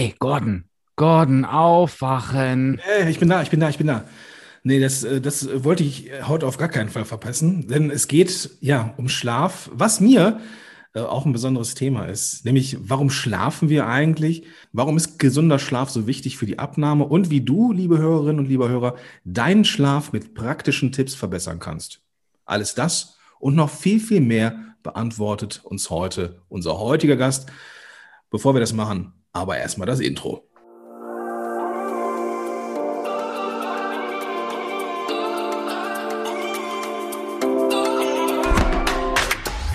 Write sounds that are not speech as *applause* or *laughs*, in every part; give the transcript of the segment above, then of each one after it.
Hey, Gordon, Gordon, aufwachen. Hey, ich bin da, ich bin da, ich bin da. Nee, das, äh, das wollte ich heute auf gar keinen Fall verpassen, denn es geht ja um Schlaf, was mir äh, auch ein besonderes Thema ist, nämlich warum schlafen wir eigentlich? Warum ist gesunder Schlaf so wichtig für die Abnahme und wie du, liebe Hörerinnen und lieber Hörer, deinen Schlaf mit praktischen Tipps verbessern kannst? Alles das und noch viel, viel mehr beantwortet uns heute unser heutiger Gast. Bevor wir das machen, aber erstmal das Intro.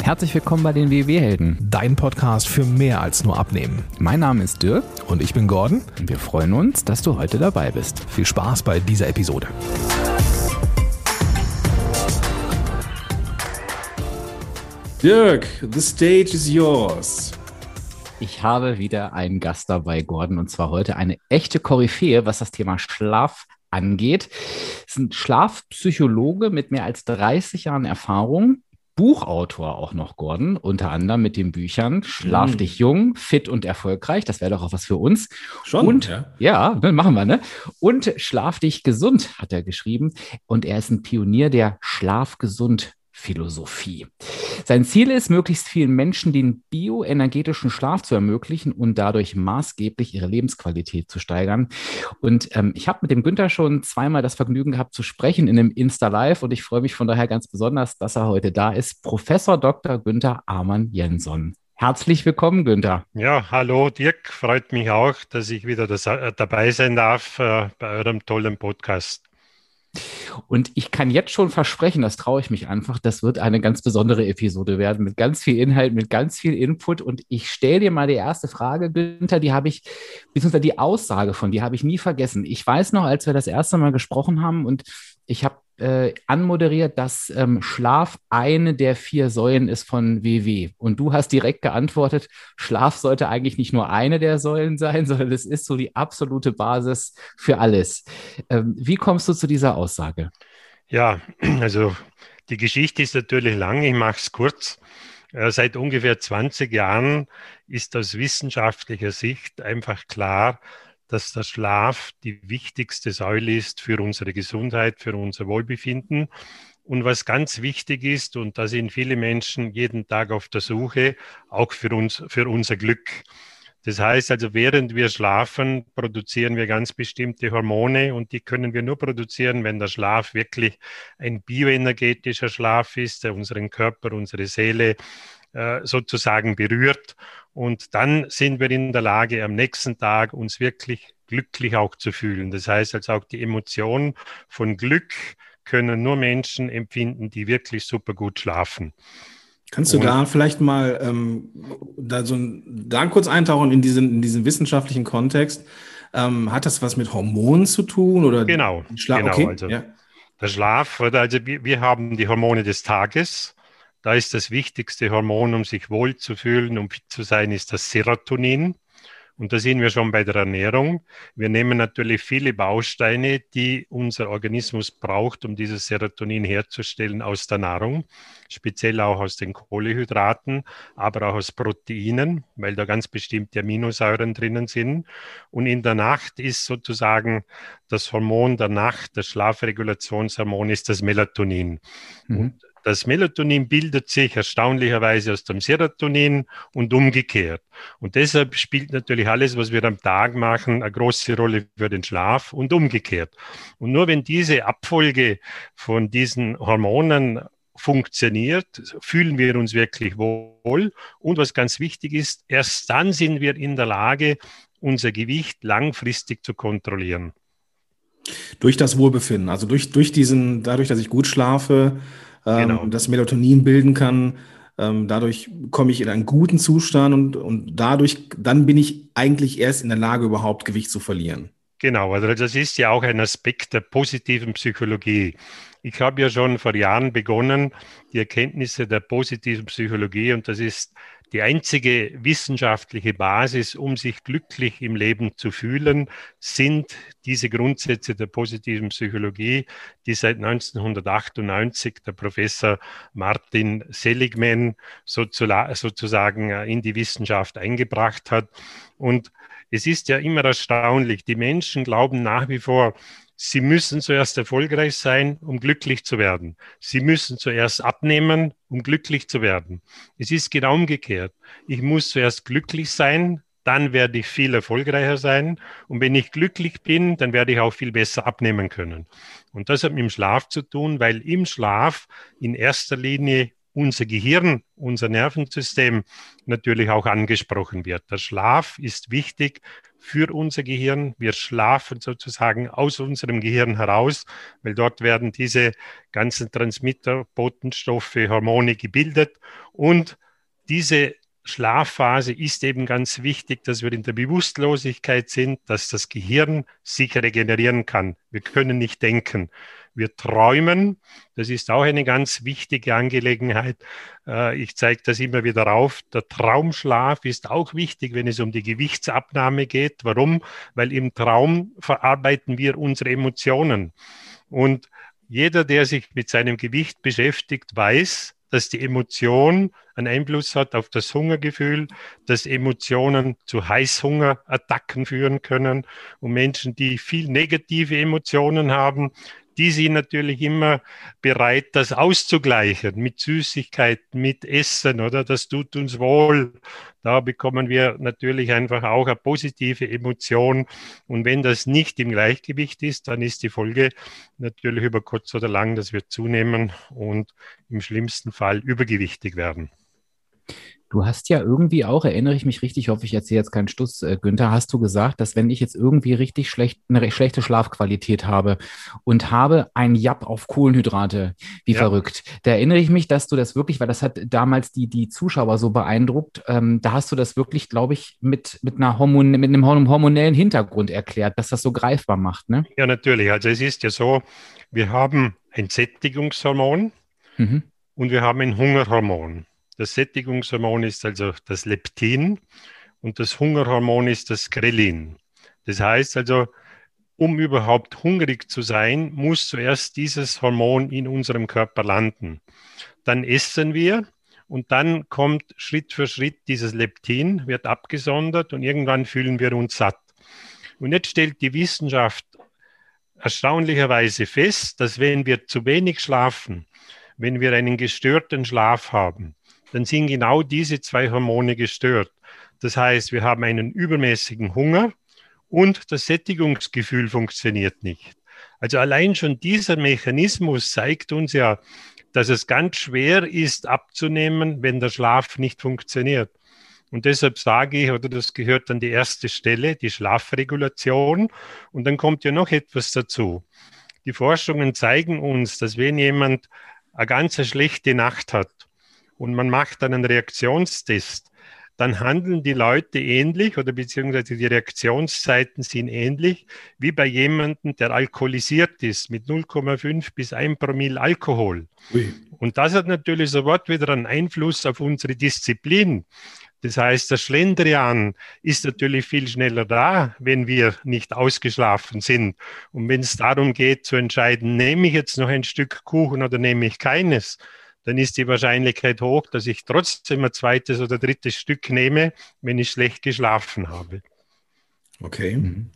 Herzlich willkommen bei den WW-Helden. Dein Podcast für mehr als nur Abnehmen. Mein Name ist Dirk. Und ich bin Gordon. Und wir freuen uns, dass du heute dabei bist. Viel Spaß bei dieser Episode. Dirk, the stage is yours. Ich habe wieder einen Gast dabei, Gordon, und zwar heute eine echte Koryphäe, was das Thema Schlaf angeht. Es ist ein Schlafpsychologe mit mehr als 30 Jahren Erfahrung, Buchautor auch noch, Gordon, unter anderem mit den Büchern Schlaf mm. dich jung, fit und erfolgreich. Das wäre doch auch was für uns. Schon. Und ja, ja ne, machen wir, ne? Und Schlaf dich gesund, hat er geschrieben. Und er ist ein Pionier der Schlafgesund Philosophie. Sein Ziel ist, möglichst vielen Menschen den bioenergetischen Schlaf zu ermöglichen und dadurch maßgeblich ihre Lebensqualität zu steigern. Und ähm, ich habe mit dem Günther schon zweimal das Vergnügen gehabt zu sprechen in einem Insta-Live und ich freue mich von daher ganz besonders, dass er heute da ist. Professor Dr. Günther Amann Jensson. Herzlich willkommen, Günther. Ja, hallo Dirk. Freut mich auch, dass ich wieder das, äh, dabei sein darf äh, bei eurem tollen Podcast. Und ich kann jetzt schon versprechen, das traue ich mich einfach, das wird eine ganz besondere Episode werden mit ganz viel Inhalt, mit ganz viel Input. Und ich stelle dir mal die erste Frage, Günther, die habe ich, beziehungsweise die Aussage von dir habe ich nie vergessen. Ich weiß noch, als wir das erste Mal gesprochen haben und ich habe äh, anmoderiert, dass ähm, Schlaf eine der vier Säulen ist von WW. Und du hast direkt geantwortet, Schlaf sollte eigentlich nicht nur eine der Säulen *laughs* sein, sondern es ist so die absolute Basis für alles. Ähm, wie kommst du zu dieser Aussage? Ja, *clears throat* also die Geschichte ist natürlich lang, ich mache es kurz. Äh, seit ungefähr 20 Jahren ist aus wissenschaftlicher Sicht einfach klar, dass der Schlaf die wichtigste Säule ist für unsere Gesundheit, für unser Wohlbefinden. Und was ganz wichtig ist, und da sind viele Menschen jeden Tag auf der Suche, auch für uns, für unser Glück. Das heißt also, während wir schlafen, produzieren wir ganz bestimmte Hormone und die können wir nur produzieren, wenn der Schlaf wirklich ein bioenergetischer Schlaf ist, der unseren Körper, unsere Seele sozusagen berührt. Und dann sind wir in der Lage, am nächsten Tag uns wirklich glücklich auch zu fühlen. Das heißt also auch die Emotion von Glück können nur Menschen empfinden, die wirklich super gut schlafen. Kannst du Und, da vielleicht mal ähm, da, so da kurz eintauchen in diesen, in diesen wissenschaftlichen Kontext? Ähm, hat das was mit Hormonen zu tun? Oder genau, Schla genau okay, also ja. der Schlaf, also wir, wir haben die Hormone des Tages da ist das wichtigste Hormon, um sich wohl zu fühlen, um fit zu sein, ist das Serotonin. Und da sind wir schon bei der Ernährung. Wir nehmen natürlich viele Bausteine, die unser Organismus braucht, um dieses Serotonin herzustellen aus der Nahrung, speziell auch aus den Kohlehydraten, aber auch aus Proteinen, weil da ganz bestimmte Aminosäuren drinnen sind. Und in der Nacht ist sozusagen das Hormon der Nacht, das Schlafregulationshormon, ist das Melatonin. Mhm. Und das Melatonin bildet sich erstaunlicherweise aus dem Serotonin und umgekehrt. Und deshalb spielt natürlich alles, was wir am Tag machen, eine große Rolle für den Schlaf und umgekehrt. Und nur wenn diese Abfolge von diesen Hormonen funktioniert, fühlen wir uns wirklich wohl. Und was ganz wichtig ist, erst dann sind wir in der Lage, unser Gewicht langfristig zu kontrollieren. Durch das Wohlbefinden, also durch, durch diesen, dadurch, dass ich gut schlafe, ähm, genau. das Melatonin bilden kann. Ähm, dadurch komme ich in einen guten Zustand und, und dadurch, dann bin ich eigentlich erst in der Lage, überhaupt Gewicht zu verlieren. Genau, also das ist ja auch ein Aspekt der positiven Psychologie. Ich habe ja schon vor Jahren begonnen, die Erkenntnisse der positiven Psychologie, und das ist die einzige wissenschaftliche Basis, um sich glücklich im Leben zu fühlen, sind diese Grundsätze der positiven Psychologie, die seit 1998 der Professor Martin Seligman sozusagen in die Wissenschaft eingebracht hat. Und es ist ja immer erstaunlich, die Menschen glauben nach wie vor, sie müssen zuerst erfolgreich sein, um glücklich zu werden. Sie müssen zuerst abnehmen, um glücklich zu werden. Es ist genau umgekehrt. Ich muss zuerst glücklich sein, dann werde ich viel erfolgreicher sein. Und wenn ich glücklich bin, dann werde ich auch viel besser abnehmen können. Und das hat mit dem Schlaf zu tun, weil im Schlaf in erster Linie unser Gehirn, unser Nervensystem natürlich auch angesprochen wird. Der Schlaf ist wichtig für unser Gehirn. Wir schlafen sozusagen aus unserem Gehirn heraus, weil dort werden diese ganzen Transmitter, Botenstoffe, Hormone gebildet und diese Schlafphase ist eben ganz wichtig, dass wir in der Bewusstlosigkeit sind, dass das Gehirn sich regenerieren kann. Wir können nicht denken. Wir träumen. Das ist auch eine ganz wichtige Angelegenheit. Äh, ich zeige das immer wieder auf. Der Traumschlaf ist auch wichtig, wenn es um die Gewichtsabnahme geht. Warum? Weil im Traum verarbeiten wir unsere Emotionen. Und jeder, der sich mit seinem Gewicht beschäftigt, weiß, dass die Emotion einen Einfluss hat auf das Hungergefühl, dass Emotionen zu Heißhungerattacken führen können und Menschen, die viel negative Emotionen haben, die sind natürlich immer bereit, das auszugleichen mit Süßigkeiten, mit Essen, oder? Das tut uns wohl. Da bekommen wir natürlich einfach auch eine positive Emotion. Und wenn das nicht im Gleichgewicht ist, dann ist die Folge natürlich über kurz oder lang, dass wir zunehmen und im schlimmsten Fall übergewichtig werden. Du hast ja irgendwie auch, erinnere ich mich richtig, hoffe ich erzähle jetzt keinen Stuss, äh, Günther, hast du gesagt, dass wenn ich jetzt irgendwie richtig schlecht, eine schlechte Schlafqualität habe und habe ein Japp auf Kohlenhydrate, wie ja. verrückt, da erinnere ich mich, dass du das wirklich, weil das hat damals die, die Zuschauer so beeindruckt, ähm, da hast du das wirklich, glaube ich, mit, mit, einer Hormon, mit einem hormonellen Hintergrund erklärt, dass das so greifbar macht, ne? Ja, natürlich. Also es ist ja so, wir haben ein Sättigungshormon mhm. und wir haben ein Hungerhormon. Das Sättigungshormon ist also das Leptin und das Hungerhormon ist das Grelin. Das heißt also, um überhaupt hungrig zu sein, muss zuerst dieses Hormon in unserem Körper landen. Dann essen wir und dann kommt Schritt für Schritt dieses Leptin, wird abgesondert und irgendwann fühlen wir uns satt. Und jetzt stellt die Wissenschaft erstaunlicherweise fest, dass wenn wir zu wenig schlafen, wenn wir einen gestörten Schlaf haben, dann sind genau diese zwei Hormone gestört. Das heißt, wir haben einen übermäßigen Hunger und das Sättigungsgefühl funktioniert nicht. Also allein schon dieser Mechanismus zeigt uns ja, dass es ganz schwer ist abzunehmen, wenn der Schlaf nicht funktioniert. Und deshalb sage ich, oder das gehört an die erste Stelle, die Schlafregulation. Und dann kommt ja noch etwas dazu. Die Forschungen zeigen uns, dass wenn jemand eine ganz schlechte Nacht hat und man macht dann einen Reaktionstest, dann handeln die Leute ähnlich oder beziehungsweise die Reaktionszeiten sind ähnlich wie bei jemandem, der alkoholisiert ist mit 0,5 bis 1 Promille Alkohol. Ui. Und das hat natürlich sofort wieder einen Einfluss auf unsere Disziplin. Das heißt, der Schlendrian ist natürlich viel schneller da, wenn wir nicht ausgeschlafen sind. Und wenn es darum geht zu entscheiden, nehme ich jetzt noch ein Stück Kuchen oder nehme ich keines, dann ist die Wahrscheinlichkeit hoch, dass ich trotzdem ein zweites oder drittes Stück nehme, wenn ich schlecht geschlafen habe. Okay. Mhm.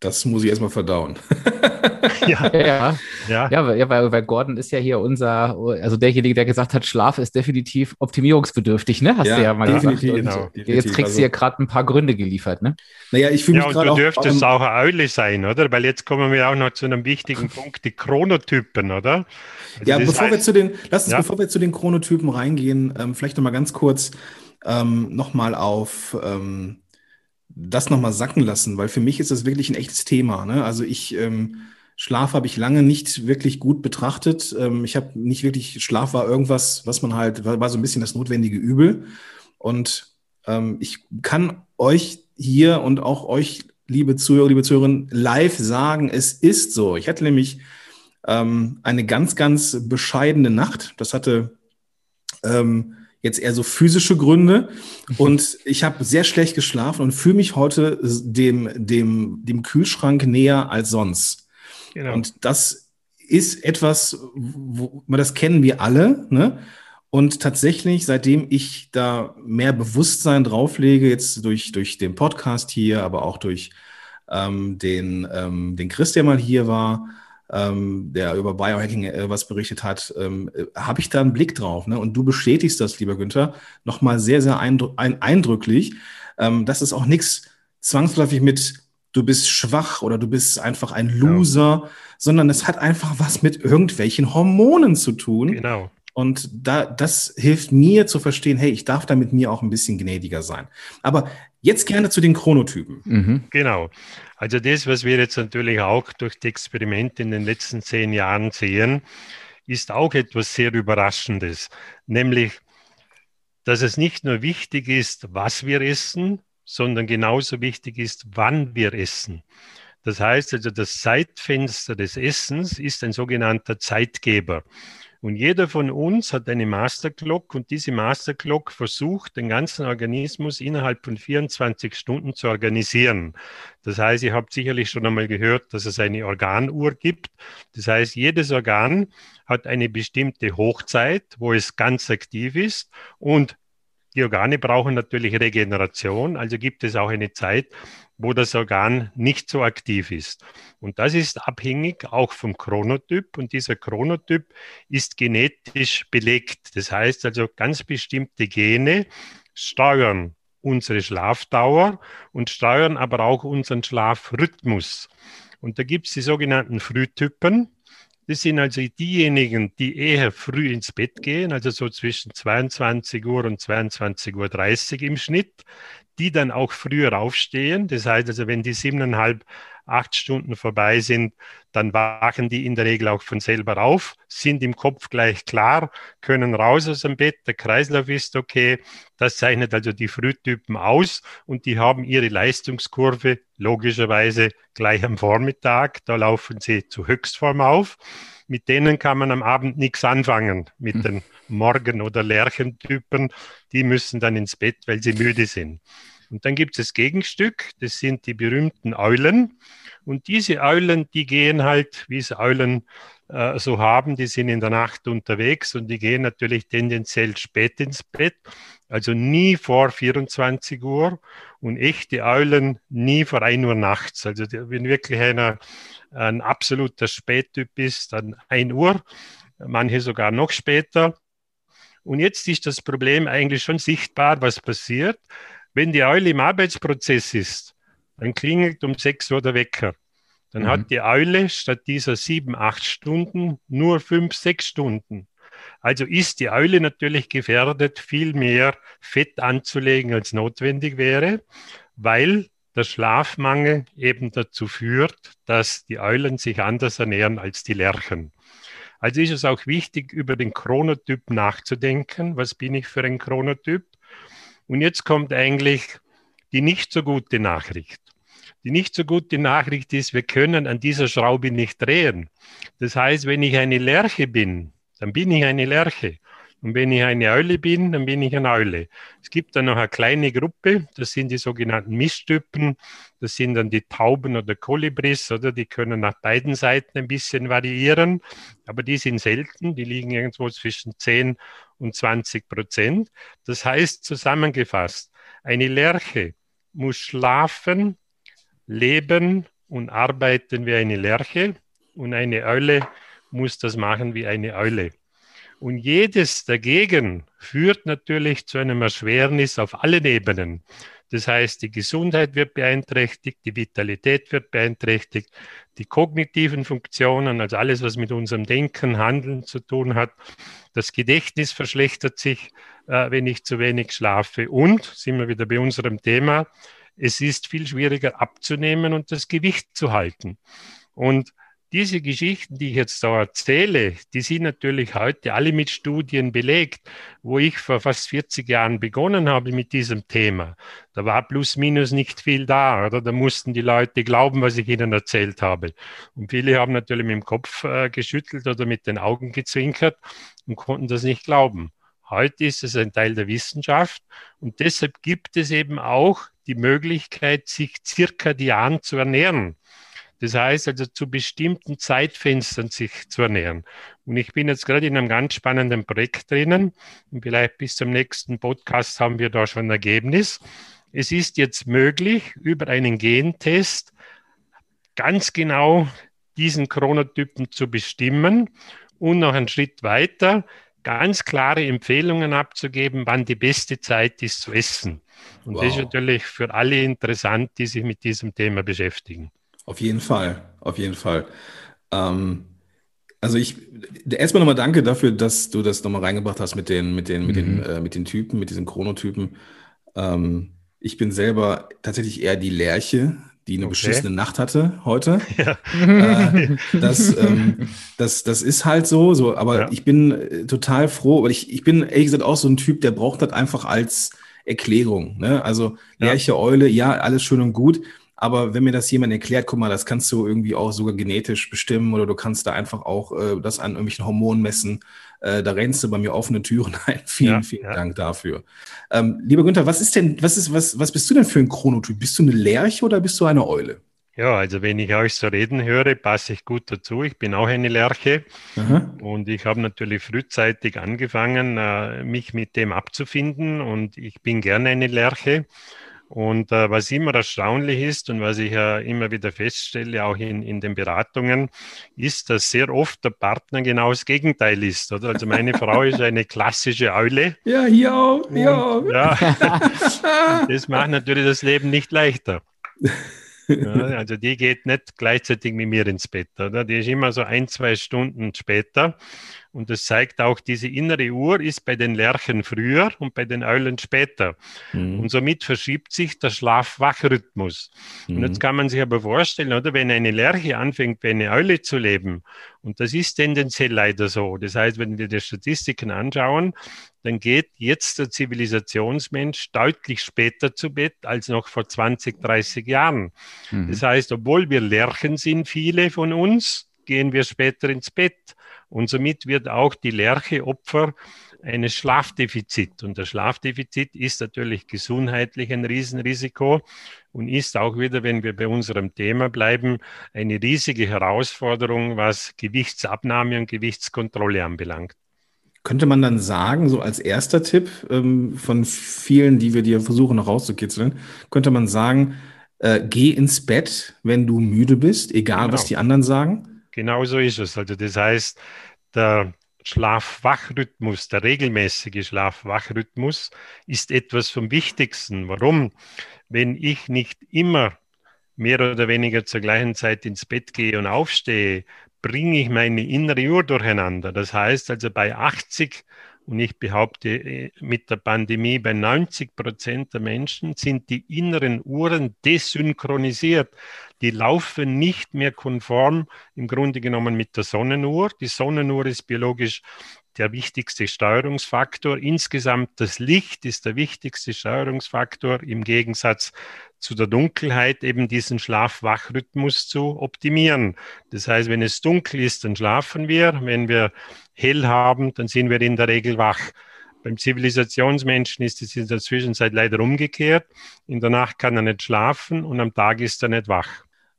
Das muss ich erstmal verdauen. *laughs* ja, ja, ja. ja weil, weil, Gordon ist ja hier unser, also derjenige, der gesagt hat, Schlaf ist definitiv optimierungsbedürftig, ne? Hast ja, du ja mal definitiv, gesagt. Genau, definitiv. Jetzt kriegst also, du ja gerade ein paar Gründe geliefert, ne? Naja, ich fühle mich ja, gerade. Und du dürftest auch, auch eine Eule sein, oder? Weil jetzt kommen wir auch noch zu einem wichtigen Punkt, die Chronotypen, oder? Also ja, bevor wir zu den, lass uns, ja? bevor wir zu den Chronotypen reingehen, ähm, vielleicht nochmal ganz kurz ähm, nochmal auf. Ähm, das nochmal sacken lassen, weil für mich ist das wirklich ein echtes Thema. Ne? Also ich ähm, Schlaf habe ich lange nicht wirklich gut betrachtet. Ähm, ich habe nicht wirklich, Schlaf war irgendwas, was man halt, war, war so ein bisschen das notwendige Übel. Und ähm, ich kann euch hier und auch euch, liebe Zuhörer, liebe Zuhörerinnen, live sagen, es ist so. Ich hatte nämlich ähm, eine ganz, ganz bescheidene Nacht. Das hatte ähm, jetzt eher so physische Gründe. Und ich habe sehr schlecht geschlafen und fühle mich heute dem, dem, dem Kühlschrank näher als sonst. Genau. Und das ist etwas, wo, das kennen wir alle. Ne? Und tatsächlich, seitdem ich da mehr Bewusstsein drauflege, jetzt durch, durch den Podcast hier, aber auch durch ähm, den, ähm, den Chris, der mal hier war, ähm, der über Biohacking äh, was berichtet hat, ähm, äh, habe ich da einen Blick drauf. Ne? Und du bestätigst das, lieber Günther, nochmal sehr, sehr eindr ein eindrücklich, ähm, dass es auch nichts zwangsläufig mit du bist schwach oder du bist einfach ein Loser, ja. sondern es hat einfach was mit irgendwelchen Hormonen zu tun. Genau. Und da, das hilft mir zu verstehen, hey, ich darf da mit mir auch ein bisschen gnädiger sein. Aber jetzt gerne zu den Chronotypen. Mhm. Genau. Also das, was wir jetzt natürlich auch durch die Experimente in den letzten zehn Jahren sehen, ist auch etwas sehr Überraschendes. Nämlich, dass es nicht nur wichtig ist, was wir essen, sondern genauso wichtig ist, wann wir essen. Das heißt also, das Zeitfenster des Essens ist ein sogenannter Zeitgeber. Und jeder von uns hat eine Masterclock und diese Masterclock versucht, den ganzen Organismus innerhalb von 24 Stunden zu organisieren. Das heißt, ihr habt sicherlich schon einmal gehört, dass es eine Organuhr gibt. Das heißt, jedes Organ hat eine bestimmte Hochzeit, wo es ganz aktiv ist und die Organe brauchen natürlich Regeneration, also gibt es auch eine Zeit, wo das Organ nicht so aktiv ist. Und das ist abhängig auch vom Chronotyp und dieser Chronotyp ist genetisch belegt. Das heißt also, ganz bestimmte Gene steuern unsere Schlafdauer und steuern aber auch unseren Schlafrhythmus. Und da gibt es die sogenannten Frühtypen. Das sind also diejenigen, die eher früh ins Bett gehen, also so zwischen 22 Uhr und 22.30 Uhr im Schnitt die dann auch früher aufstehen. Das heißt also, wenn die siebeneinhalb, acht Stunden vorbei sind, dann wachen die in der Regel auch von selber auf, sind im Kopf gleich klar, können raus aus dem Bett, der Kreislauf ist okay. Das zeichnet also die Frühtypen aus und die haben ihre Leistungskurve logischerweise gleich am Vormittag. Da laufen sie zu Höchstform auf. Mit denen kann man am Abend nichts anfangen, mit hm. den Morgen- oder Lerchentypen. Die müssen dann ins Bett, weil sie müde sind. Und dann gibt es das Gegenstück, das sind die berühmten Eulen. Und diese Eulen, die gehen halt, wie es Eulen äh, so haben, die sind in der Nacht unterwegs und die gehen natürlich tendenziell spät ins Bett, also nie vor 24 Uhr und echte Eulen nie vor 1 Uhr nachts. Also wenn wirklich einer ein absoluter Spättyp ist, dann 1 Uhr, manche sogar noch später. Und jetzt ist das Problem eigentlich schon sichtbar, was passiert. Wenn die Eule im Arbeitsprozess ist, dann klingelt um 6 Uhr der Wecker. Dann mhm. hat die Eule statt dieser sieben, acht Stunden nur fünf, sechs Stunden. Also ist die Eule natürlich gefährdet, viel mehr Fett anzulegen, als notwendig wäre, weil der Schlafmangel eben dazu führt, dass die Eulen sich anders ernähren als die Lerchen. Also ist es auch wichtig, über den Chronotyp nachzudenken. Was bin ich für ein Chronotyp? Und jetzt kommt eigentlich die nicht so gute Nachricht. Die nicht so gute Nachricht ist, wir können an dieser Schraube nicht drehen. Das heißt, wenn ich eine Lerche bin, dann bin ich eine Lerche. Und wenn ich eine Eule bin, dann bin ich eine Eule. Es gibt dann noch eine kleine Gruppe, das sind die sogenannten Mischtypen. Das sind dann die Tauben oder Kolibris, oder die können nach beiden Seiten ein bisschen variieren, aber die sind selten, die liegen irgendwo zwischen 10 und 20 Prozent. Das heißt zusammengefasst, eine Lerche muss schlafen, leben und arbeiten wie eine Lerche und eine Eule muss das machen wie eine Eule. Und jedes dagegen führt natürlich zu einem Erschwernis auf allen Ebenen. Das heißt, die Gesundheit wird beeinträchtigt, die Vitalität wird beeinträchtigt, die kognitiven Funktionen, also alles, was mit unserem Denken, Handeln zu tun hat. Das Gedächtnis verschlechtert sich, äh, wenn ich zu wenig schlafe. Und, sind wir wieder bei unserem Thema, es ist viel schwieriger abzunehmen und das Gewicht zu halten. Und diese Geschichten, die ich jetzt da erzähle, die sind natürlich heute alle mit Studien belegt, wo ich vor fast 40 Jahren begonnen habe mit diesem Thema. Da war plus minus nicht viel da, oder? Da mussten die Leute glauben, was ich ihnen erzählt habe. Und viele haben natürlich mit dem Kopf äh, geschüttelt oder mit den Augen gezwinkert und konnten das nicht glauben. Heute ist es ein Teil der Wissenschaft und deshalb gibt es eben auch die Möglichkeit, sich zirkadian zu ernähren. Das heißt also zu bestimmten Zeitfenstern sich zu ernähren. Und ich bin jetzt gerade in einem ganz spannenden Projekt drinnen. Und vielleicht bis zum nächsten Podcast haben wir da schon ein Ergebnis. Es ist jetzt möglich, über einen Gentest ganz genau diesen Chronotypen zu bestimmen und noch einen Schritt weiter ganz klare Empfehlungen abzugeben, wann die beste Zeit ist zu essen. Und wow. das ist natürlich für alle interessant, die sich mit diesem Thema beschäftigen. Auf jeden Fall, auf jeden Fall. Ähm, also ich erstmal nochmal danke dafür, dass du das nochmal reingebracht hast mit den, mit den, mhm. mit den, äh, mit den Typen, mit diesen Chronotypen. Ähm, ich bin selber tatsächlich eher die Lerche, die eine okay. beschissene Nacht hatte heute. *laughs* Ja. Äh, das, ähm, das, das ist halt so, so aber ja. ich bin äh, total froh, weil ich, ich bin ehrlich gesagt auch so ein Typ, der braucht das einfach als Erklärung. Ne? Also Lerche, ja. Eule, ja, alles schön und gut. Aber wenn mir das jemand erklärt, guck mal, das kannst du irgendwie auch sogar genetisch bestimmen oder du kannst da einfach auch äh, das an irgendwelchen Hormonen messen. Äh, da rennst du bei mir offene Türen *laughs* ein. vielen, ja, vielen ja. Dank dafür. Ähm, lieber Günther, was ist denn, was ist, was, was bist du denn für ein Chronotyp? Bist du eine Lerche oder bist du eine Eule? Ja, also wenn ich euch so reden höre, passe ich gut dazu. Ich bin auch eine Lerche Aha. und ich habe natürlich frühzeitig angefangen, äh, mich mit dem abzufinden und ich bin gerne eine Lerche. Und äh, was immer erstaunlich ist und was ich ja äh, immer wieder feststelle, auch in, in den Beratungen, ist, dass sehr oft der Partner genau das Gegenteil ist. Oder? Also meine *laughs* Frau ist eine klassische Eule. Ja, hier auch. Hier auch. Ja, *laughs* das macht natürlich das Leben nicht leichter. *laughs* Ja, also die geht nicht gleichzeitig mit mir ins Bett, oder? Die ist immer so ein, zwei Stunden später. Und das zeigt auch, diese innere Uhr ist bei den Lerchen früher und bei den Eulen später. Mhm. Und somit verschiebt sich der Schlaf-Wach-Rhythmus. Mhm. Und jetzt mhm. kann man sich aber vorstellen, oder wenn eine Lerche anfängt, wie eine Eule zu leben, und das ist tendenziell leider so. Das heißt, wenn wir die Statistiken anschauen, dann geht jetzt der Zivilisationsmensch deutlich später zu Bett als noch vor 20, 30 Jahren. Mhm. Das heißt, obwohl wir Lerchen sind, viele von uns, gehen wir später ins Bett. Und somit wird auch die Lerche Opfer eines Schlafdefizits. Und das Schlafdefizit ist natürlich gesundheitlich ein Riesenrisiko und ist auch wieder, wenn wir bei unserem Thema bleiben, eine riesige Herausforderung, was Gewichtsabnahme und Gewichtskontrolle anbelangt. Könnte man dann sagen, so als erster Tipp ähm, von vielen, die wir dir versuchen noch rauszukitzeln, könnte man sagen, äh, geh ins Bett, wenn du müde bist, egal genau. was die anderen sagen? Genau so ist es. Also das heißt, der Schlaf-Wach-Rhythmus, der regelmäßige Schlaf-Wach-Rhythmus ist etwas vom Wichtigsten. Warum? Wenn ich nicht immer mehr oder weniger zur gleichen Zeit ins Bett gehe und aufstehe, bringe ich meine innere Uhr durcheinander. Das heißt also bei 80 und ich behaupte, äh, mit der Pandemie bei 90 Prozent der Menschen sind die inneren Uhren desynchronisiert. Die laufen nicht mehr konform im Grunde genommen mit der Sonnenuhr. Die Sonnenuhr ist biologisch der wichtigste Steuerungsfaktor. Insgesamt das Licht ist der wichtigste Steuerungsfaktor im Gegensatz zu der Dunkelheit eben diesen Schlaf-Wach-Rhythmus zu optimieren. Das heißt, wenn es dunkel ist, dann schlafen wir. Wenn wir hell haben, dann sind wir in der Regel wach. Beim Zivilisationsmenschen ist es in der Zwischenzeit leider umgekehrt. In der Nacht kann er nicht schlafen und am Tag ist er nicht wach.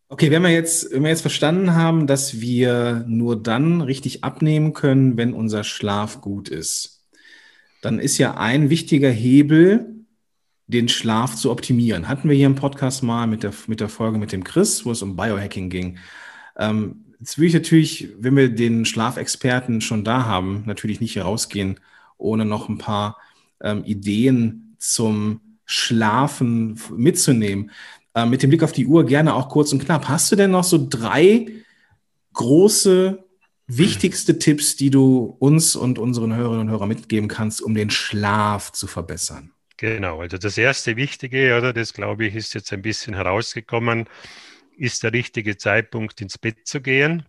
Okay, wenn wir jetzt, wenn wir jetzt verstanden haben, dass wir nur dann richtig abnehmen können, wenn unser Schlaf gut ist, dann ist ja ein wichtiger Hebel, den Schlaf zu optimieren. Hatten wir hier im Podcast mal mit der, mit der Folge mit dem Chris, wo es um Biohacking ging. Ähm, jetzt will ich natürlich, wenn wir den Schlafexperten schon da haben, natürlich nicht herausgehen, ohne noch ein paar ähm, Ideen zum Schlafen mitzunehmen. Äh, mit dem Blick auf die Uhr gerne auch kurz und knapp. Hast du denn noch so drei große, wichtigste Tipps, die du uns und unseren Hörerinnen und Hörern mitgeben kannst, um den Schlaf zu verbessern? Genau, also das erste Wichtige, oder das glaube ich, ist jetzt ein bisschen herausgekommen, ist der richtige Zeitpunkt ins Bett zu gehen.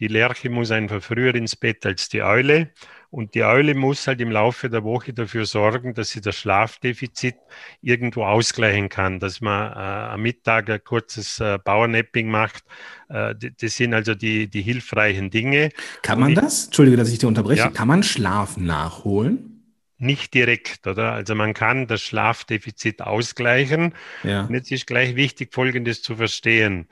Die Lerche muss einfach früher ins Bett als die Eule. Und die Eule muss halt im Laufe der Woche dafür sorgen, dass sie das Schlafdefizit irgendwo ausgleichen kann, dass man äh, am Mittag ein kurzes äh, Powernapping macht. Äh, das sind also die, die hilfreichen Dinge. Kann man ich, das? Entschuldige, dass ich dir unterbreche. Ja. Kann man Schlaf nachholen? Nicht direkt, oder? Also man kann das Schlafdefizit ausgleichen. Ja. Und jetzt ist gleich wichtig, Folgendes zu verstehen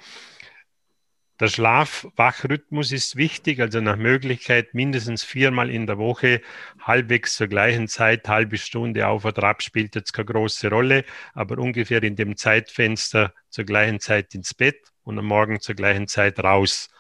der Schlaf-Wach-Rhythmus ist wichtig, also nach Möglichkeit mindestens viermal in der Woche, halbwegs zur gleichen Zeit, halbe Stunde auf oder ab, spielt jetzt keine große Rolle, aber ungefähr in dem Zeitfenster zur gleichen Zeit ins Bett und am Morgen zur gleichen Zeit raus.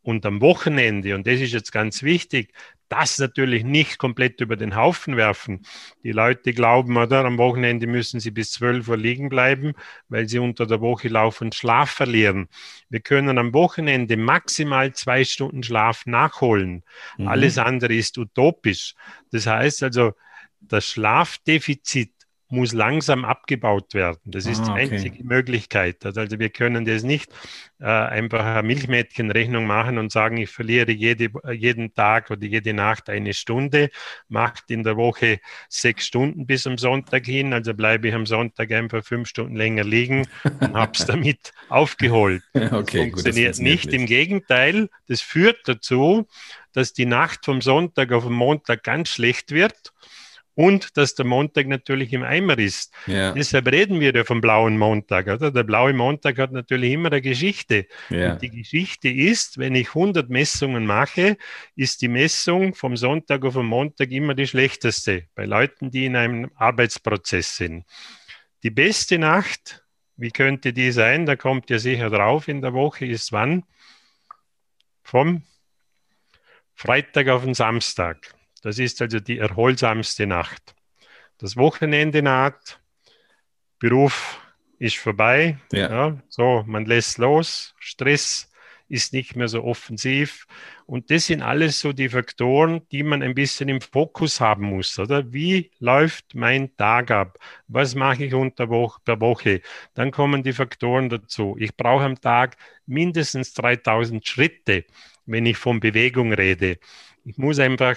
Und am Wochenende, und das ist jetzt ganz wichtig, das natürlich nicht komplett über den Haufen werfen. Die Leute glauben, oder am Wochenende müssen sie bis 12 Uhr liegen bleiben, weil sie unter der Woche laufend Schlaf verlieren. Wir können am Wochenende maximal zwei Stunden Schlaf nachholen. Mhm. Alles andere ist utopisch. Das heißt also, das Schlafdefizit muss langsam abgebaut werden. Das ist ah, okay. die einzige Möglichkeit. Also wir können das nicht äh, einfach eine Milchmädchenrechnung machen und sagen, ich verliere jede, jeden Tag oder jede Nacht eine Stunde, macht in der Woche sechs Stunden bis am Sonntag hin, also bleibe ich am Sonntag einfach fünf Stunden länger liegen und habe es damit *laughs* aufgeholt. Okay, das funktioniert, gut, das funktioniert nicht. nicht. Im Gegenteil, das führt dazu, dass die Nacht vom Sonntag auf den Montag ganz schlecht wird und dass der Montag natürlich im Eimer ist. Ja. Deshalb reden wir ja vom blauen Montag. Oder? Der blaue Montag hat natürlich immer eine Geschichte. Ja. Die Geschichte ist, wenn ich 100 Messungen mache, ist die Messung vom Sonntag auf den Montag immer die schlechteste bei Leuten, die in einem Arbeitsprozess sind. Die beste Nacht, wie könnte die sein? Da kommt ja sicher drauf in der Woche, ist wann? Vom Freitag auf den Samstag. Das ist also die erholsamste Nacht. Das Wochenende naht, Beruf ist vorbei. Ja. ja. so, man lässt los, Stress ist nicht mehr so offensiv. Und das sind alles so die Faktoren, die man ein bisschen im Fokus haben muss, oder? Wie läuft mein Tag ab? Was mache ich unter Woche, per Woche? Dann kommen die Faktoren dazu. Ich brauche am Tag mindestens 3000 Schritte, wenn ich von Bewegung rede. Ich muss einfach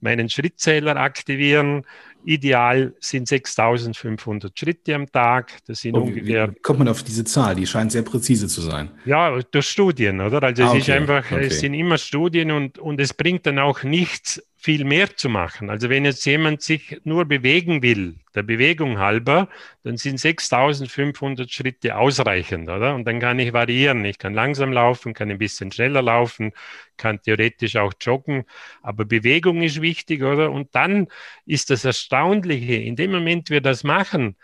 meinen Schrittzähler aktivieren. Ideal sind 6500 Schritte am Tag. Das sind oh, ungefähr. Wie kommt man auf diese Zahl? Die scheint sehr präzise zu sein. Ja, durch Studien, oder? Also ah, es ist einfach, okay. es sind immer Studien und, und es bringt dann auch nichts, viel mehr zu machen. Also wenn jetzt jemand sich nur bewegen will, der Bewegung halber, dann sind 6500 Schritte ausreichend, oder? Und dann kann ich variieren. Ich kann langsam laufen, kann ein bisschen schneller laufen, kann theoretisch auch joggen. Aber Bewegung ist wichtig, oder? Und dann ist das Erstaunliche, in dem Moment wir das machen,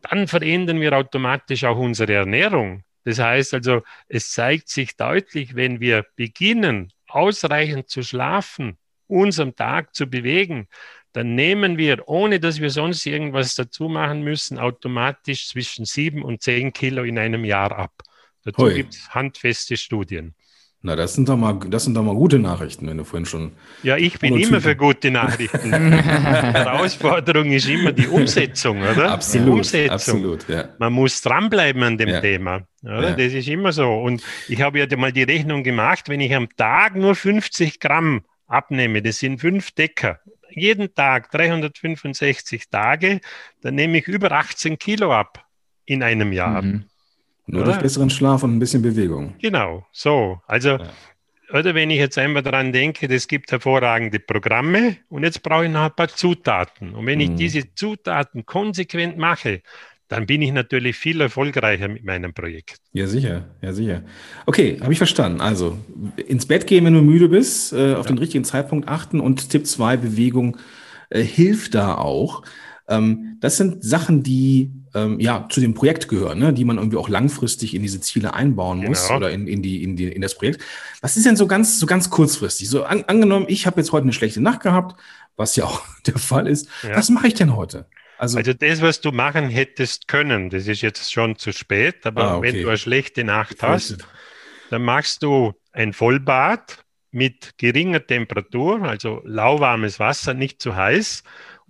dann verändern wir automatisch auch unsere Ernährung. Das heißt also, es zeigt sich deutlich, wenn wir beginnen, ausreichend zu schlafen, uns am Tag zu bewegen, dann nehmen wir, ohne dass wir sonst irgendwas dazu machen müssen, automatisch zwischen sieben und zehn Kilo in einem Jahr ab. Dazu gibt es handfeste Studien. Na, das sind doch mal, das sind doch mal gute Nachrichten, wenn du vorhin schon. Ja, ich bin immer für gute Nachrichten. *laughs* Herausforderung ist immer die Umsetzung, oder? Absolut. Die Umsetzung. Absolut, ja. Man muss dranbleiben an dem ja. Thema. Oder? Ja. Das ist immer so. Und ich habe ja mal die Rechnung gemacht, wenn ich am Tag nur 50 Gramm abnehme, das sind fünf Decker, jeden Tag 365 Tage, dann nehme ich über 18 Kilo ab in einem Jahr. Mhm. Nur oder? durch besseren Schlaf und ein bisschen Bewegung. Genau, so. Also, ja. oder wenn ich jetzt einmal daran denke, es gibt hervorragende Programme und jetzt brauche ich noch ein paar Zutaten. Und wenn mhm. ich diese Zutaten konsequent mache, dann bin ich natürlich viel erfolgreicher mit meinem Projekt. Ja, sicher, ja, sicher. Okay, habe ich verstanden. Also ins Bett gehen, wenn du müde bist, äh, auf ja. den richtigen Zeitpunkt achten und Tipp 2, Bewegung äh, hilft da auch. Ähm, das sind Sachen, die ähm, ja zu dem Projekt gehören, ne? die man irgendwie auch langfristig in diese Ziele einbauen muss genau. oder in, in, die, in, die, in das Projekt. Was ist denn so ganz, so ganz kurzfristig? So an, angenommen, ich habe jetzt heute eine schlechte Nacht gehabt, was ja auch *laughs* der Fall ist. Ja. Was mache ich denn heute? Also, also das, was du machen hättest können, das ist jetzt schon zu spät, aber ah, okay. wenn du eine schlechte Nacht hast, dann machst du ein Vollbad mit geringer Temperatur, also lauwarmes Wasser, nicht zu heiß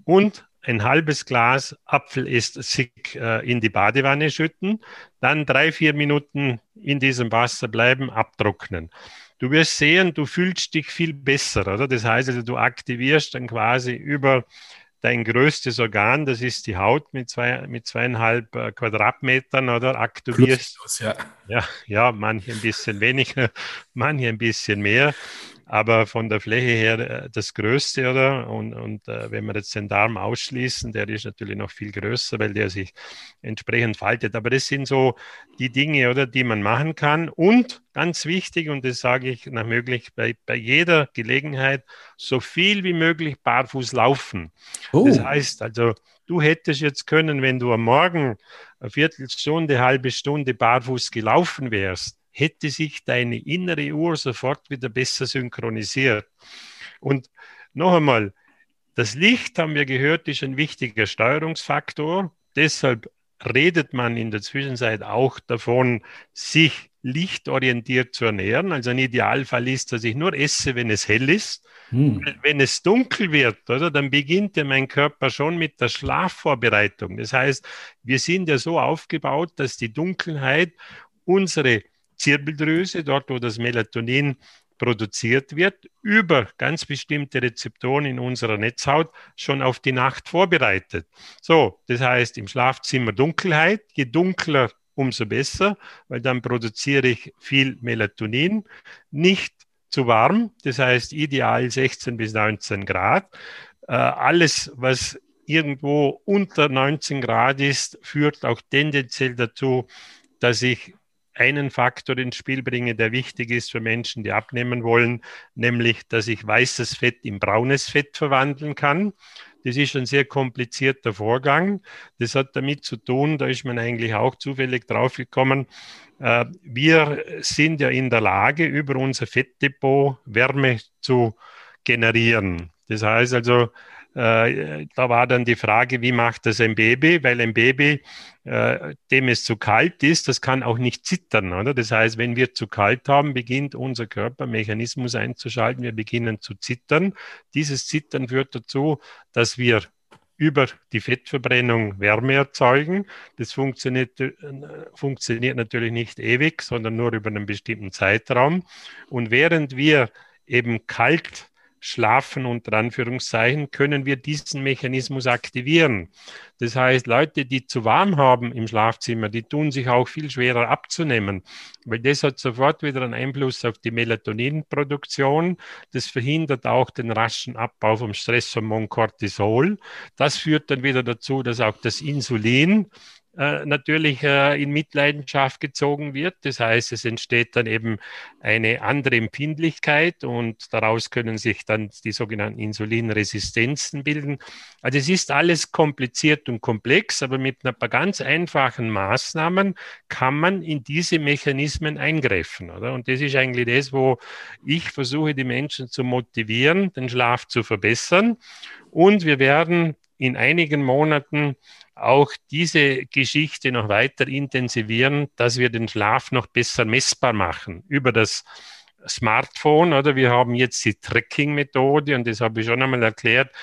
und ein halbes Glas Apfelessig äh, in die Badewanne schütten, dann drei, vier Minuten in diesem Wasser bleiben, abtrocknen. Du wirst sehen, du fühlst dich viel besser, oder? Das heißt also, du aktivierst dann quasi über dein größtes Organ, das ist die Haut mit, zwei, mit zweieinhalb äh, Quadratmetern, oder? Aktivierst. Plus, ja. ja, ja, manche ein bisschen weniger, *laughs* manche ein bisschen mehr. Aber von der Fläche her äh, das Größte, oder? Und, und äh, wenn wir jetzt den Darm ausschließen, der ist natürlich noch viel größer, weil der sich entsprechend faltet. Aber das sind so die Dinge, oder, die man machen kann. Und ganz wichtig, und das sage ich nach möglich bei, bei jeder Gelegenheit, so viel wie möglich barfuß laufen. Oh. Das heißt also, du hättest jetzt können, wenn du am Morgen eine Viertelstunde, eine halbe Stunde barfuß gelaufen wärst, hätte sich deine innere Uhr sofort wieder besser synchronisiert. Und noch einmal, das Licht, haben wir gehört, ist ein wichtiger Steuerungsfaktor. Deshalb redet man in der Zwischenzeit auch davon, sich lichtorientiert zu ernähren. Also ein Idealfall ist, dass ich nur esse, wenn es hell ist. Hm. Wenn es dunkel wird, oder, dann beginnt ja mein Körper schon mit der Schlafvorbereitung. Das heißt, wir sind ja so aufgebaut, dass die Dunkelheit unsere Zirbeldrüse, dort wo das Melatonin produziert wird, über ganz bestimmte Rezeptoren in unserer Netzhaut schon auf die Nacht vorbereitet. So, das heißt im Schlafzimmer Dunkelheit, je dunkler, umso besser, weil dann produziere ich viel Melatonin, nicht zu warm, das heißt ideal 16 bis 19 Grad. Äh, alles, was irgendwo unter 19 Grad ist, führt auch tendenziell dazu, dass ich einen Faktor ins Spiel bringe, der wichtig ist für Menschen, die abnehmen wollen, nämlich, dass ich weißes Fett in braunes Fett verwandeln kann. Das ist ein sehr komplizierter Vorgang. Das hat damit zu tun, da ist man eigentlich auch zufällig draufgekommen. Äh, wir sind ja in der Lage, über unser Fettdepot Wärme zu generieren. Das heißt also, äh, da war dann die Frage, wie macht das ein Baby? Weil ein Baby, äh, dem es zu kalt ist, das kann auch nicht zittern. Oder? Das heißt, wenn wir zu kalt haben, beginnt unser Körper Mechanismus einzuschalten. Wir beginnen zu zittern. Dieses Zittern führt dazu, dass wir über die Fettverbrennung Wärme erzeugen. Das funktioniert, äh, funktioniert natürlich nicht ewig, sondern nur über einen bestimmten Zeitraum. Und während wir eben kalt schlafen unter Anführungszeichen, können wir diesen Mechanismus aktivieren. Das heißt, Leute, die zu warm haben im Schlafzimmer, die tun sich auch viel schwerer abzunehmen, weil das hat sofort wieder einen Einfluss auf die Melatoninproduktion. Das verhindert auch den raschen Abbau vom Stresshormon Cortisol. Das führt dann wieder dazu, dass auch das Insulin äh, natürlich äh, in Mitleidenschaft gezogen wird. Das heißt, es entsteht dann eben eine andere Empfindlichkeit und daraus können sich dann die sogenannten Insulinresistenzen bilden. Also es ist alles kompliziert und komplex, aber mit ein paar ganz einfachen Maßnahmen kann man in diese Mechanismen eingreifen. Oder? Und das ist eigentlich das, wo ich versuche, die Menschen zu motivieren, den Schlaf zu verbessern. Und wir werden in einigen Monaten auch diese Geschichte noch weiter intensivieren, dass wir den Schlaf noch besser messbar machen über das Smartphone oder wir haben jetzt die Tracking-Methode und das habe ich schon einmal erklärt.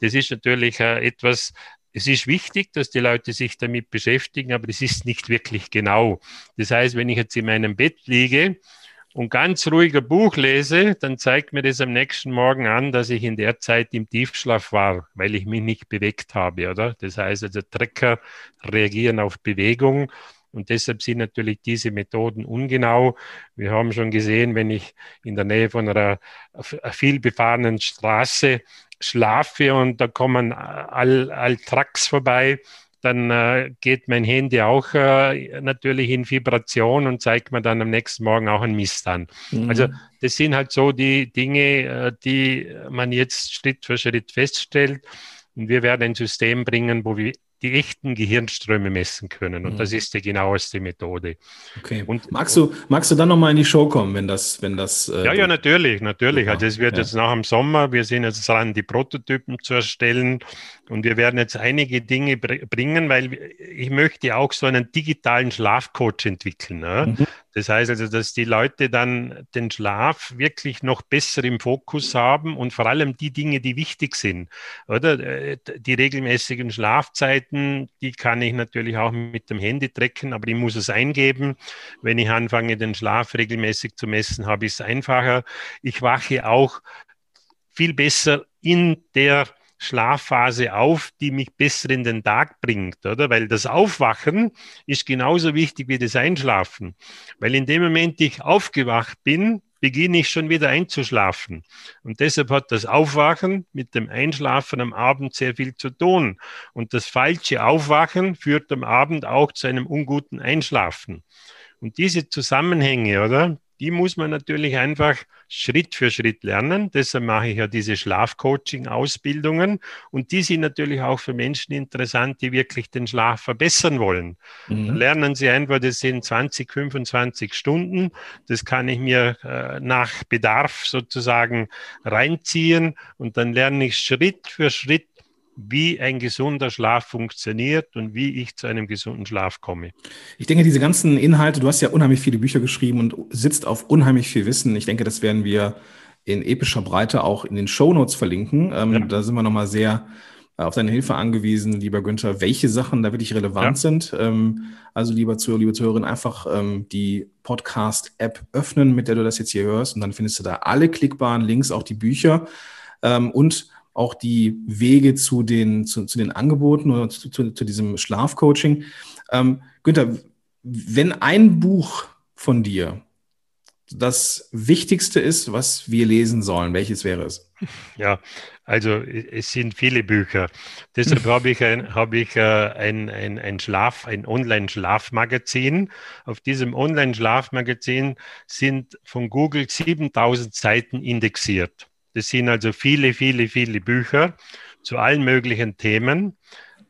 Das ist natürlich äh, etwas, es ist wichtig, dass die Leute sich damit beschäftigen, aber es ist nicht wirklich genau. Das heißt, wenn ich jetzt in meinem Bett liege und ganz ruhiger Buch lese, dann zeigt mir das am nächsten Morgen an, dass ich in der Zeit im Tiefschlaf war, weil ich mich nicht bewegt habe, oder? Das heißt, also Trecker reagieren auf Bewegung und deshalb sind natürlich diese Methoden ungenau. Wir haben schon gesehen, wenn ich in der Nähe von einer vielbefahrenen Straße schlafe und da kommen all, all Trucks vorbei, dann äh, geht mein Handy auch äh, natürlich in Vibration und zeigt mir dann am nächsten Morgen auch einen Mist an. Mhm. Also das sind halt so die Dinge, äh, die man jetzt Schritt für Schritt feststellt. Und wir werden ein System bringen, wo wir die echten Gehirnströme messen können. Und mhm. das ist die genaueste Methode. Okay. Und magst du, magst du dann nochmal in die Show kommen, wenn das, wenn das. Äh, ja, ja, natürlich, natürlich. Also es wird ja. jetzt nach dem Sommer, wir sind jetzt dran, die Prototypen zu erstellen und wir werden jetzt einige Dinge bringen, weil ich möchte auch so einen digitalen Schlafcoach entwickeln. Ne? Mhm. Das heißt also, dass die Leute dann den Schlaf wirklich noch besser im Fokus haben und vor allem die Dinge, die wichtig sind. Oder äh, die regelmäßigen Schlafzeiten, die kann ich natürlich auch mit dem Handy trecken, aber ich muss es eingeben. Wenn ich anfange, den Schlaf regelmäßig zu messen, habe ich es einfacher. Ich wache auch viel besser in der Schlafphase auf, die mich besser in den Tag bringt, oder? Weil das Aufwachen ist genauso wichtig wie das Einschlafen. Weil in dem Moment ich aufgewacht bin, beginne ich schon wieder einzuschlafen. Und deshalb hat das Aufwachen mit dem Einschlafen am Abend sehr viel zu tun. Und das falsche Aufwachen führt am Abend auch zu einem unguten Einschlafen. Und diese Zusammenhänge, oder? Die muss man natürlich einfach Schritt für Schritt lernen. Deshalb mache ich ja diese Schlafcoaching-Ausbildungen und die sind natürlich auch für Menschen interessant, die wirklich den Schlaf verbessern wollen. Mhm. lernen sie einfach, das sind 20, 25 Stunden. Das kann ich mir äh, nach Bedarf sozusagen reinziehen und dann lerne ich Schritt für Schritt wie ein gesunder Schlaf funktioniert und wie ich zu einem gesunden Schlaf komme. Ich denke, diese ganzen Inhalte, du hast ja unheimlich viele Bücher geschrieben und sitzt auf unheimlich viel Wissen. Ich denke, das werden wir in epischer Breite auch in den Shownotes verlinken. Ähm, ja. Da sind wir nochmal sehr äh, auf deine Hilfe angewiesen, lieber Günther, welche Sachen da wirklich relevant ja. sind. Ähm, also, lieber Zuhörer, liebe Zuhörerin, einfach ähm, die Podcast-App öffnen, mit der du das jetzt hier hörst. Und dann findest du da alle klickbaren Links, auch die Bücher. Ähm, und auch die Wege zu den, zu, zu den Angeboten oder zu, zu, zu diesem Schlafcoaching. Ähm, Günther, wenn ein Buch von dir das Wichtigste ist, was wir lesen sollen, welches wäre es? Ja, also es sind viele Bücher. Deshalb habe ich ein, habe ich, äh, ein, ein, ein Schlaf, ein Online-Schlafmagazin. Auf diesem Online-Schlafmagazin sind von Google 7000 Seiten indexiert. Das sind also viele, viele, viele Bücher zu allen möglichen Themen.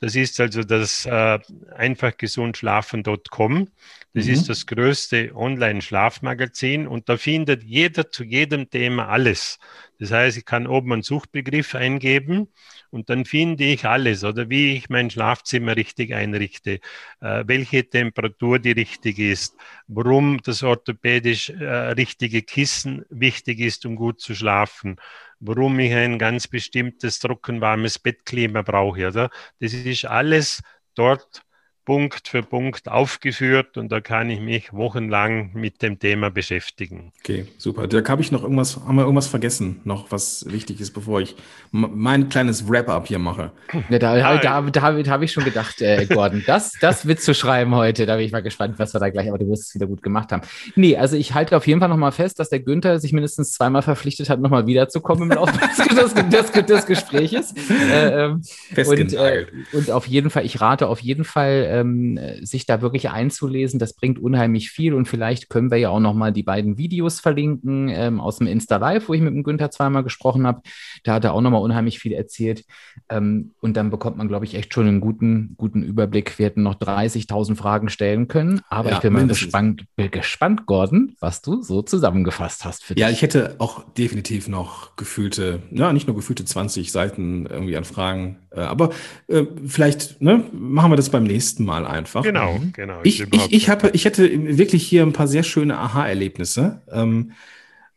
Das ist also das äh, einfachgesundschlafen.com. Das mhm. ist das größte Online-Schlafmagazin und da findet jeder zu jedem Thema alles. Das heißt, ich kann oben einen Suchbegriff eingeben und dann finde ich alles oder wie ich mein Schlafzimmer richtig einrichte, äh, welche Temperatur die richtig ist, warum das orthopädisch äh, richtige Kissen wichtig ist, um gut zu schlafen, warum ich ein ganz bestimmtes trockenwarmes Bettklima brauche. Oder? Das ist alles dort Punkt für Punkt aufgeführt und da kann ich mich wochenlang mit dem Thema beschäftigen. Okay, super. Dirk, habe ich noch irgendwas, haben wir irgendwas vergessen, noch was wichtig ist, bevor ich mein kleines Wrap-up hier mache? Ja, da, da, da, da habe ich schon gedacht, äh, Gordon, das, das wird zu schreiben heute. Da bin ich mal gespannt, was wir da gleich, aber du wirst es wieder gut gemacht haben. Nee, also ich halte auf jeden Fall nochmal fest, dass der Günther sich mindestens zweimal verpflichtet hat, nochmal wiederzukommen im Laufe des, *laughs* des, des, des Gespräches. Äh, ähm, und, äh, und auf jeden Fall, ich rate auf jeden Fall, ähm, sich da wirklich einzulesen. Das bringt unheimlich viel und vielleicht können wir ja auch noch mal die beiden Videos verlinken ähm, aus dem Insta Live, wo ich mit dem Günther zweimal gesprochen habe. Da hat er auch noch mal unheimlich viel erzählt ähm, und dann bekommt man, glaube ich, echt schon einen guten, guten Überblick. Wir hätten noch 30.000 Fragen stellen können, aber ja, ich bin mal gespannt, gespannt, Gordon, was du so zusammengefasst hast für dich. Ja, ich hätte auch definitiv noch gefühlte, ja, nicht nur gefühlte 20 Seiten irgendwie an Fragen, äh, aber äh, vielleicht ne, machen wir das beim nächsten Mal einfach einfach. Genau, mhm. genau. Ich, ich, ich, habe, ich hätte wirklich hier ein paar sehr schöne Aha-Erlebnisse. Ähm,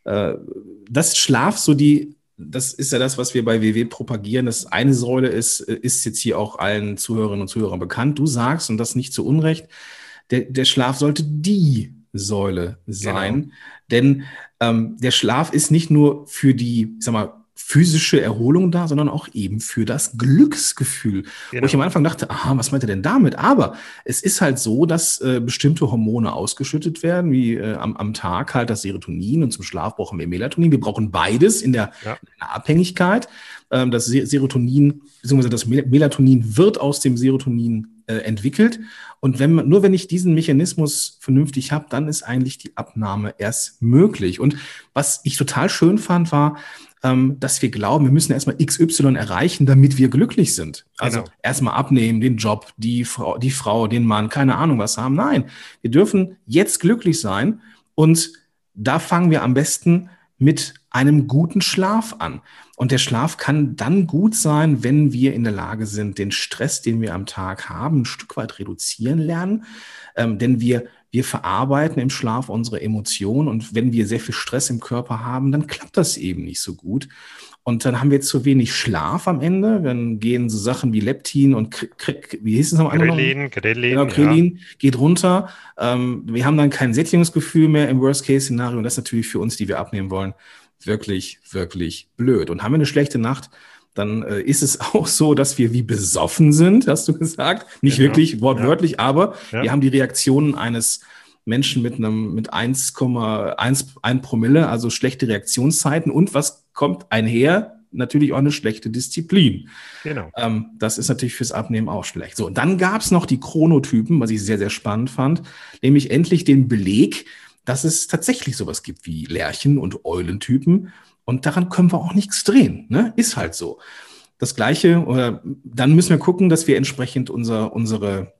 äh, das Schlaf, so die, das ist ja das, was wir bei WW propagieren. Das eine Säule ist, ist jetzt hier auch allen Zuhörerinnen und Zuhörern bekannt. Du sagst, und das nicht zu Unrecht, der, der Schlaf sollte die Säule sein. Genau. Denn ähm, der Schlaf ist nicht nur für die, ich sag mal, physische Erholung da, sondern auch eben für das Glücksgefühl. Genau. Wo ich am Anfang dachte, aha, was meint er denn damit? Aber es ist halt so, dass äh, bestimmte Hormone ausgeschüttet werden, wie äh, am, am Tag halt das Serotonin und zum Schlaf brauchen wir Melatonin. Wir brauchen beides in der, ja. in der Abhängigkeit. Ähm, das Serotonin, beziehungsweise das Melatonin wird aus dem Serotonin äh, entwickelt. Und wenn man, nur wenn ich diesen Mechanismus vernünftig habe, dann ist eigentlich die Abnahme erst möglich. Und was ich total schön fand, war, dass wir glauben, wir müssen erstmal XY erreichen, damit wir glücklich sind. Also genau. erstmal abnehmen, den Job, die Frau, die Frau, den Mann, keine Ahnung was haben. Nein, wir dürfen jetzt glücklich sein und da fangen wir am besten mit einem guten Schlaf an. Und der Schlaf kann dann gut sein, wenn wir in der Lage sind, den Stress, den wir am Tag haben, ein Stück weit reduzieren lernen. Ähm, denn wir wir verarbeiten im Schlaf unsere Emotionen und wenn wir sehr viel Stress im Körper haben, dann klappt das eben nicht so gut. Und dann haben wir zu wenig Schlaf am Ende. Dann gehen so Sachen wie Leptin und wie hieß es nochmal? Krillin, Krillin, genau, Krillin ja. geht runter. Ähm, wir haben dann kein Sättigungsgefühl mehr im Worst-Case-Szenario. Und das ist natürlich für uns, die wir abnehmen wollen, wirklich, wirklich blöd. Und haben wir eine schlechte Nacht, dann äh, ist es *laughs* auch so, dass wir wie besoffen sind, hast du gesagt. Nicht genau. wirklich wortwörtlich, ja. aber ja. wir haben die Reaktionen eines Menschen mit einem mit 1,1 Promille, also schlechte Reaktionszeiten. Und was kommt einher? Natürlich auch eine schlechte Disziplin. Genau. Ähm, das ist natürlich fürs Abnehmen auch schlecht. So, und dann gab es noch die Chronotypen, was ich sehr, sehr spannend fand, nämlich endlich den Beleg, dass es tatsächlich sowas gibt wie Lerchen- und Eulentypen. Und daran können wir auch nichts drehen. Ne? Ist halt so. Das Gleiche, oder dann müssen wir gucken, dass wir entsprechend unser, unsere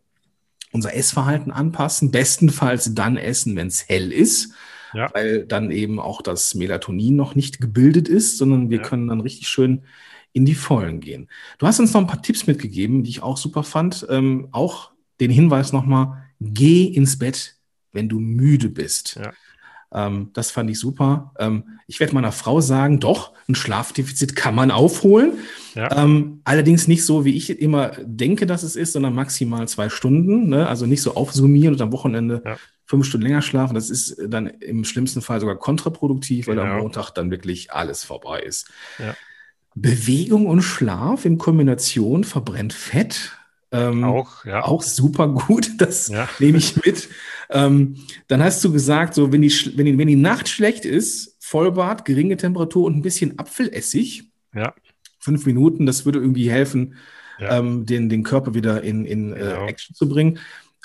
unser Essverhalten anpassen. Bestenfalls dann essen, wenn es hell ist, ja. weil dann eben auch das Melatonin noch nicht gebildet ist, sondern wir ja. können dann richtig schön in die Vollen gehen. Du hast uns noch ein paar Tipps mitgegeben, die ich auch super fand. Ähm, auch den Hinweis nochmal, geh ins Bett, wenn du müde bist. Ja. Ähm, das fand ich super. Ähm, ich werde meiner Frau sagen, doch, ein Schlafdefizit kann man aufholen. Ja. Ähm, allerdings nicht so, wie ich immer denke, dass es ist, sondern maximal zwei Stunden. Ne? Also nicht so aufsummieren und am Wochenende ja. fünf Stunden länger schlafen. Das ist dann im schlimmsten Fall sogar kontraproduktiv, weil genau. am Montag dann wirklich alles vorbei ist. Ja. Bewegung und Schlaf in Kombination verbrennt Fett. Ähm, auch, ja. Auch super gut, das ja. nehme ich mit. *laughs* Ähm, dann hast du gesagt, so wenn die, wenn, die, wenn die Nacht schlecht ist, Vollbad, geringe Temperatur und ein bisschen Apfelessig. Ja. Fünf Minuten, das würde irgendwie helfen, ja. ähm, den, den Körper wieder in, in äh, genau. äh, Action zu bringen.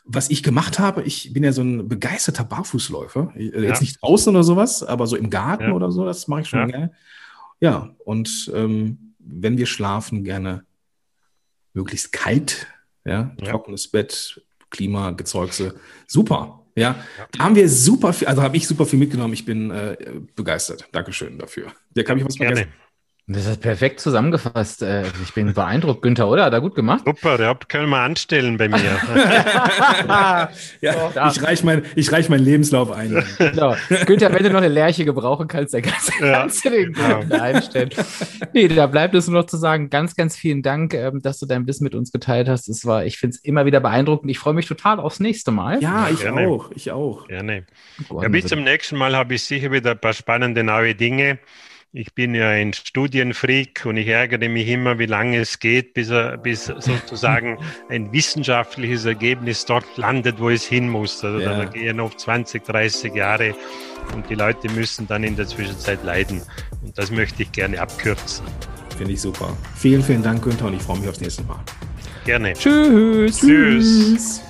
Was ich gemacht habe, ich bin ja so ein begeisterter Barfußläufer. Äh, jetzt nicht draußen oder sowas, aber so im Garten oder so, das mache ich schon gerne. Ja, und ähm, wenn wir schlafen, gerne möglichst kalt, ja, ja. trockenes Bett, Klimagezeuxe, super. Ja, ja. haben wir super viel, also habe ich super viel mitgenommen. Ich bin äh, begeistert. Dankeschön dafür. Der kann ich was vergessen. Gerne. Das ist perfekt zusammengefasst. Äh, ich bin beeindruckt, Günther, oder? Hat er gut gemacht? Super, der können wir anstellen bei mir. *laughs* ja, ich reiche mein, reich meinen Lebenslauf ein. Genau. Günther, wenn du noch eine Lerche gebrauchen kannst, dann kannst, ja, kannst du den genau. einstellen. Nee, da bleibt es nur noch zu sagen, ganz, ganz vielen Dank, ähm, dass du dein Wissen mit uns geteilt hast. Es war, ich finde es immer wieder beeindruckend. Ich freue mich total aufs nächste Mal. Ja, ich Gerne. auch. Ich auch. Gerne. Ja, bis zum nächsten Mal habe ich sicher wieder ein paar spannende neue Dinge. Ich bin ja ein Studienfreak und ich ärgere mich immer, wie lange es geht, bis, er, bis sozusagen *laughs* ein wissenschaftliches Ergebnis dort landet, wo es hin muss. Also ja. da gehen oft 20, 30 Jahre und die Leute müssen dann in der Zwischenzeit leiden. Und das möchte ich gerne abkürzen. Finde ich super. Vielen, vielen Dank, Günther, und ich freue mich aufs nächste Mal. Gerne. Tschüss. Tschüss.